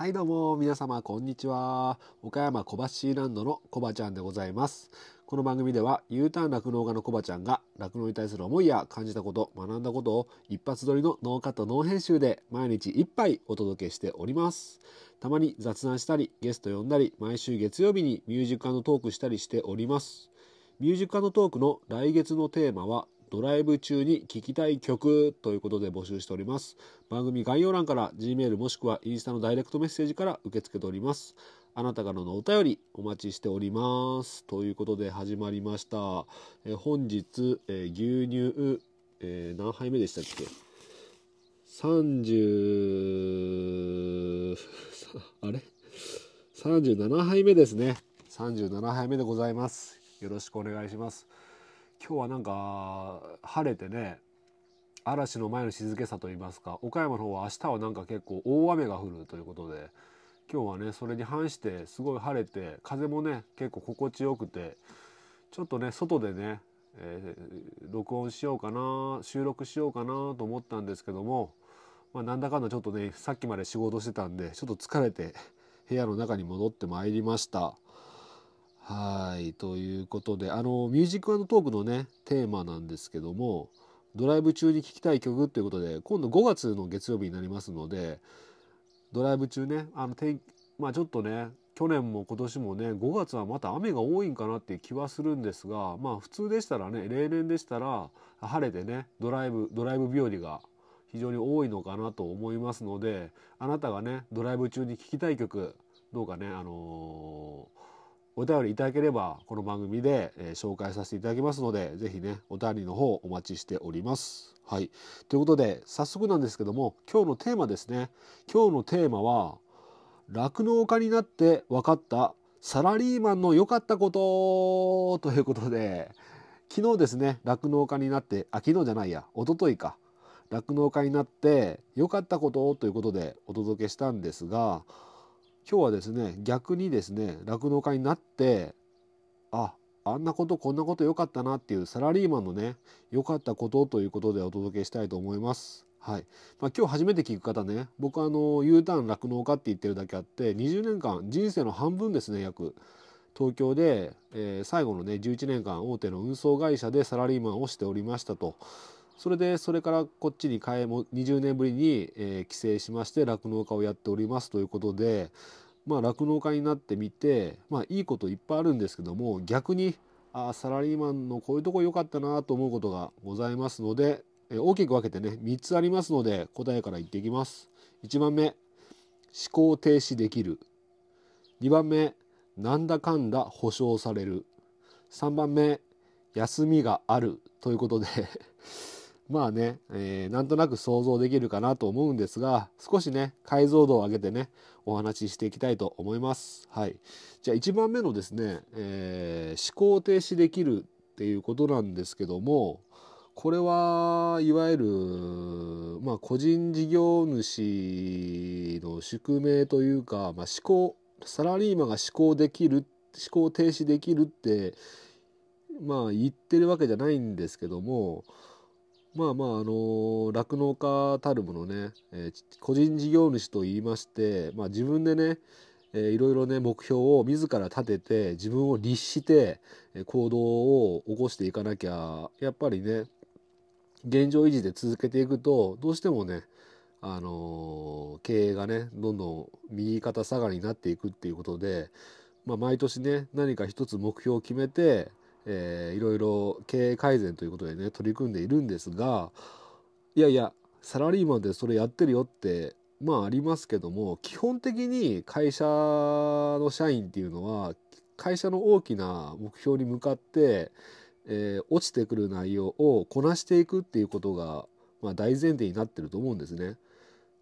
はいどうも皆様こんにちは。岡山小橋ランドのコバちゃんでございます。この番組では U ターン酪農家のコバちゃんが酪農に対する思いや感じたこと学んだことを一発撮りのノーカットノー編集で毎日一杯お届けしております。たまに雑談したりゲスト呼んだり毎週月曜日にミュージックトークしたりしております。ミュージックトークの来月のテーマはドライブ中に聴きたい曲ということで募集しております。番組概要欄から Gmail もしくはインスタのダイレクトメッセージから受け付けております。あなたからのお便りお待ちしております。ということで始まりました。え本日、え牛乳、えー、何杯目でしたっけ？30あれ？37杯目ですね37杯目でございますよろしくお願いします今日はなんか晴れてね嵐の前の静けさといいますか岡山の方は明日はなんか結構大雨が降るということで今日はねそれに反してすごい晴れて風もね結構心地よくてちょっとね外でね、えー、録音しようかな収録しようかなと思ったんですけども、まあ、なんだかんだちょっとねさっきまで仕事してたんでちょっと疲れて部屋の中に戻ってまいりました。はいということであのミュージックトークのねテーマなんですけどもドライブ中に聴きたい曲ということで今度5月の月曜日になりますのでドライブ中ねあの天まあちょっとね去年も今年もね5月はまた雨が多いんかなっていう気はするんですがまあ普通でしたらね例年でしたら晴れてねドライブドライブ日和が非常に多いのかなと思いますのであなたがねドライブ中に聴きたい曲どうかねあのーお便りいただければこの番組で、え紹介させていただきますので是非ねお便りの方お待ちしております。はい、ということで早速なんですけども今日のテーマですね。今日のテーマは酪農家になって分かったサラリーマンの良かったこと。ということで昨日ですね酪農家になってあ昨日じゃないや一昨日か。酪農家になって良かったこと。ということでお届けしたんですが今日はですね逆にですね酪農家になってああんなことこんなこと良かったなっていうサラリーマンのね良かったことということでお届けしたいと思います。はい。まあ、今日初めて聞く方ね僕あの U ターン酪農家って言ってるだけあって20年間人生の半分ですね約。東京で、えー、最後のね11年間大手の運送会社でサラリーマンをしておりましたと。それでそれからこっちに帰も20年ぶりに、え、帰省しまして酪農家をやっておりますということでまあ酪農家になってみてまあいいこといっぱいあるんですけども逆にあサラリーマンのこういうとこ良かったなと思うことがございますので、え、大きく分けてね3つありますので答えから言っていきます。1番目思考停止できる2番目なんだかんだ保証される3番目休みがあるということでまあね、えー、なんとなく想像できるかなと思うんですが少しね解像度を上げてねお話ししていきたいと思います。はい、じゃあ1番目のですね、えー、思考停止できるっていうことなんですけどもこれはいわゆる、まあ、個人事業主の宿命というか、まあ、思考サラリーマンが思考できる思考停止できるってまあ言ってるわけじゃないんですけどもまあまああの酪農家たるものね、えー、個人事業主といいまして、まあ、自分でね、えー、いろいろね目標を自ら立てて自分を律して行動を起こしていかなきゃやっぱりね現状維持で続けていくとどうしてもねあのー、経営がねどんどん右肩下がりになっていくっていうことで、まあ、毎年ね何か一つ目標を決めてえー、いろいろ経営改善ということでね取り組んでいるんですがいやいやサラリーマンでそれやってるよってまあありますけども基本的に会社の社員っていうのは会社の大きな目標に向かって、えー、落ちてくる内容をこなしていくっていうことが、まあ、大前提になってると思うんですね。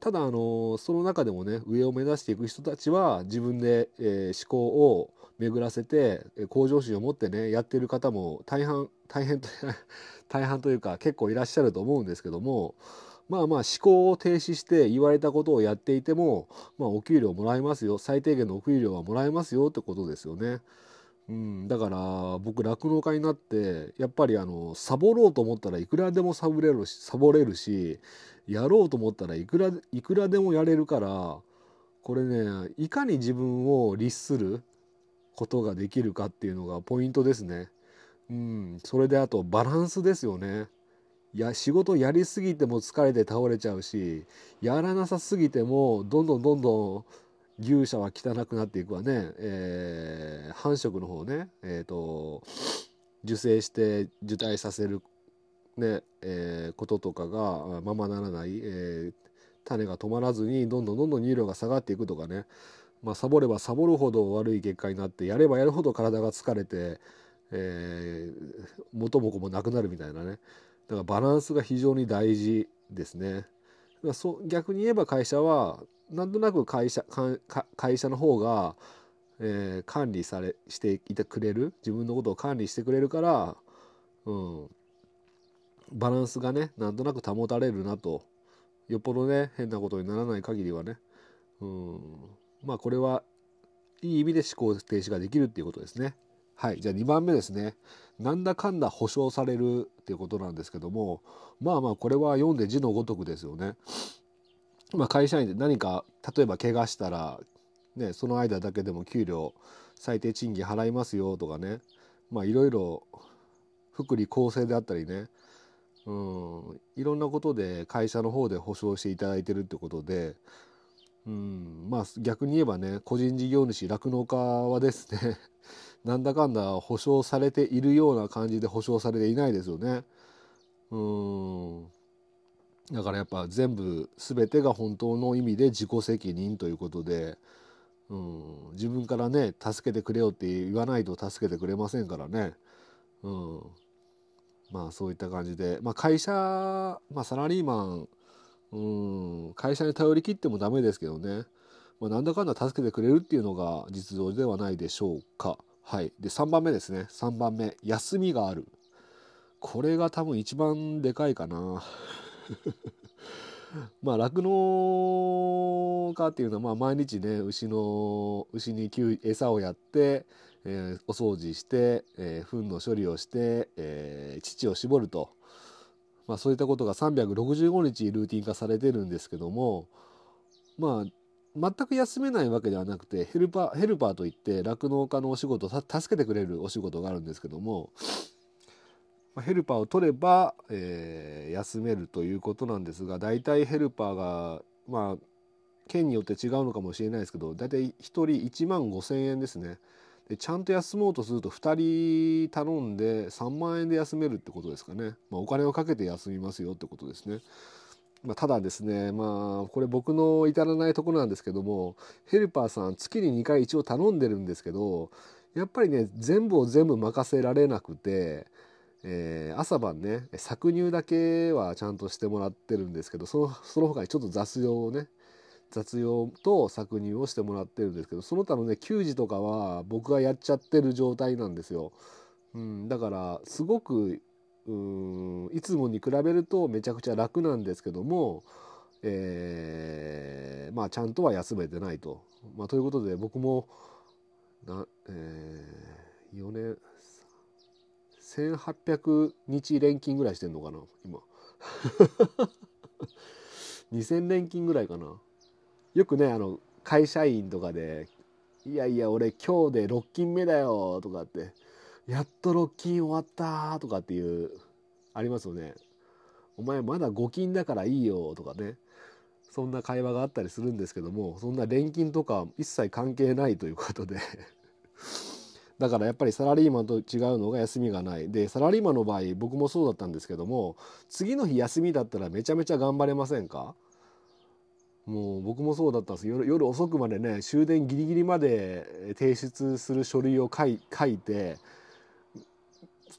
ただあのその中でもね上を目指していく人たちは自分で、えー、思考を巡らせて向上心を持ってねやってる方も大半大変と 大半というか結構いらっしゃると思うんですけどもまあまあ思考を停止して言われたことをやっていても、まあ、お給料もらえますよ最低限のお給料はもらえますよってことですよね。うん、だから僕酪農家になってやっぱりあのサボろうと思ったらいくらでもサボれるしサボれるしやろうと思ったらいくらいくらでもやれるからこれねいかに自分を律することができるかっていうのがポイントですね。うん、それであとバランスですよね。いや仕事やりすぎても疲れて倒れちゃうしやらなさすぎてもどんどんどんどん牛舎は汚くなっていくわね、えー、繁殖の方ね、えーと、受精して受胎させる、ねえー、こととかがままならない、えー、種が止まらずにどんどんどんどん乳量が下がっていくとかね、まあ、サボればサボるほど悪い結果になってやればやるほど体が疲れて、えー、元も子もなくなるみたいなね。だからバランスが非常に大事ですね。そ逆に言えば会社はなんとなく会社会社の方が、えー、管理されしていてくれる。自分のことを管理してくれるから、うん、バランスがねなんとなく保たれるなと。よっぽどね変なことにならない限りはね、うん、まあこれはいい意味で思考停止ができるっていうことですね。はいじゃあ2番目ですね。なんだかんだ保証されるっていうことなんですけどもまあまあこれは読んで字のごとくですよね。まあ、会社員で何か例えば怪我したら、ね、その間だけでも給料最低賃金払いますよとかねまあいろいろ福利厚生であったりねうんいろんなことで会社の方で保証していただいてるってことでうん。まあ逆に言えばね個人事業主酪農家はですね なんだかんだ保証されているような感じで保証されていないですよね。うん。だからやっぱ全部全てが本当の意味で自己責任ということで、うん、自分からね助けてくれよって言わないと助けてくれませんからね。うん、まあそういった感じで、まあ、会社、まあ、サラリーマン、うん、会社に頼り切ってもダメですけどね、まあ、なんだかんだ助けてくれるっていうのが実情ではないでしょうか。はい、で3番目ですね。3番目。休みがある。これが多分一番でかいかな。まあ酪農家っていうのはまあ毎日ね牛の牛に餌をやって、えー、お掃除して、えー、糞の処理をして、えー、乳を絞ると、まあ、そういったことが365日ルーティン化されてるんですけどもまあ全く休めないわけではなくてヘルパーヘルパーといって酪農家のお仕事助けてくれるお仕事があるんですけどもまヘルパーを取れば、えー、休めるということなんですが大体ヘルパーがまあ県によって違うのかもしれないですけど大体1人1万5,000円ですね。でちゃんと休もうとすると2人頼んで3万円で休めるってことですかね、まあ、お金をかけて休みますよってことですね。まあ、ただですねまあこれ僕の至らないところなんですけどもヘルパーさん月に2回一応頼んでるんですけどやっぱりね全部を全部任せられなくて、えー、朝晩ね搾乳だけはちゃんとしてもらってるんですけどそのその他にちょっと雑用をね雑用と搾乳をしてもらってるんですけどその他のね給仕とかは僕がやっちゃってる状態なんですよ。うん、だからすごくうんいつもに比べるとめちゃくちゃ楽なんですけども、えー、まあちゃんとは休めてないと。まあ、ということで僕もな、えー、4年1800日連勤ぐらいしてんのかな今 2000連勤ぐらいかなよくねあの会社員とかで「いやいや俺今日で6勤目だよ」とかってやっと6金終わったとかっていうありますよね。お前まだ5金だからいいよとかね。そんな会話があったりするんですけどもそんな錬金とか一切関係ないということで。だからやっぱりサラリーマンと違うのが休みがない。でサラリーマンの場合僕もそうだったんですけども次の日休みだったらめちゃめちゃ頑張れませんか？もう僕もそうだったんです。夜夜遅くまでね終電ギリギリまで提出する書類を書いて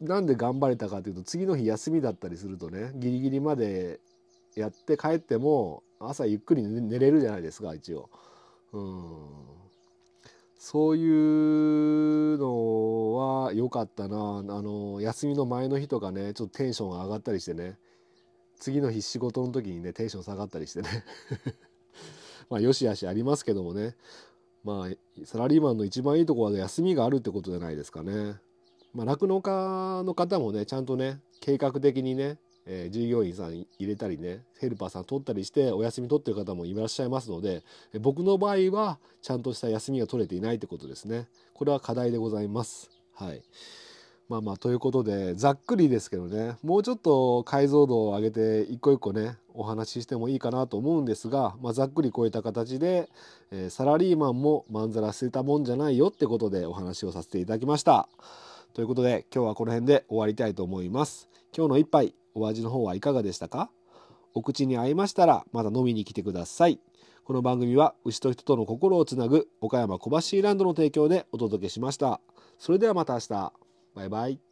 なんで頑張れたかというと次の日休みだったりするとねギリギリまでやって帰っても朝ゆっくり寝れるじゃないですか一応。うん。そういうのは良かったな。あの休みの前の日とかねちょっとテンションが上がったりしてね。次の日仕事の時にねテンション下がったりしてね。まあよしあしありますけどもね。まあサラリーマンの一番いいとこは休みがあるってことじゃないですかね。まあ、酪農家の方もねちゃんとね計画的にね、えー、従業員さん入れたりねヘルパーさん取ったりしてお休み取ってる方もいらっしゃいますので僕の場合はちゃんとした休みが取れていないってことですね。これは課題でございます。はい。まあまあということでざっくりですけどねもうちょっと解像度を上げて一個一個ねお話ししてもいいかなと思うんですが、まあ、ざっくりこういった形で、えー、サラリーマンもまんざら捨てたもんじゃないよってことでお話をさせていただきました。ということで今日はこの辺で終わりたいと思います。今日の一杯お味の方はいかがでしたか？お口に合いましたらまた飲みに来てください。この番組は牛と人との心をつなぐ岡山小橋ランドの提供でお届けしました。それではまた明日。バイバイ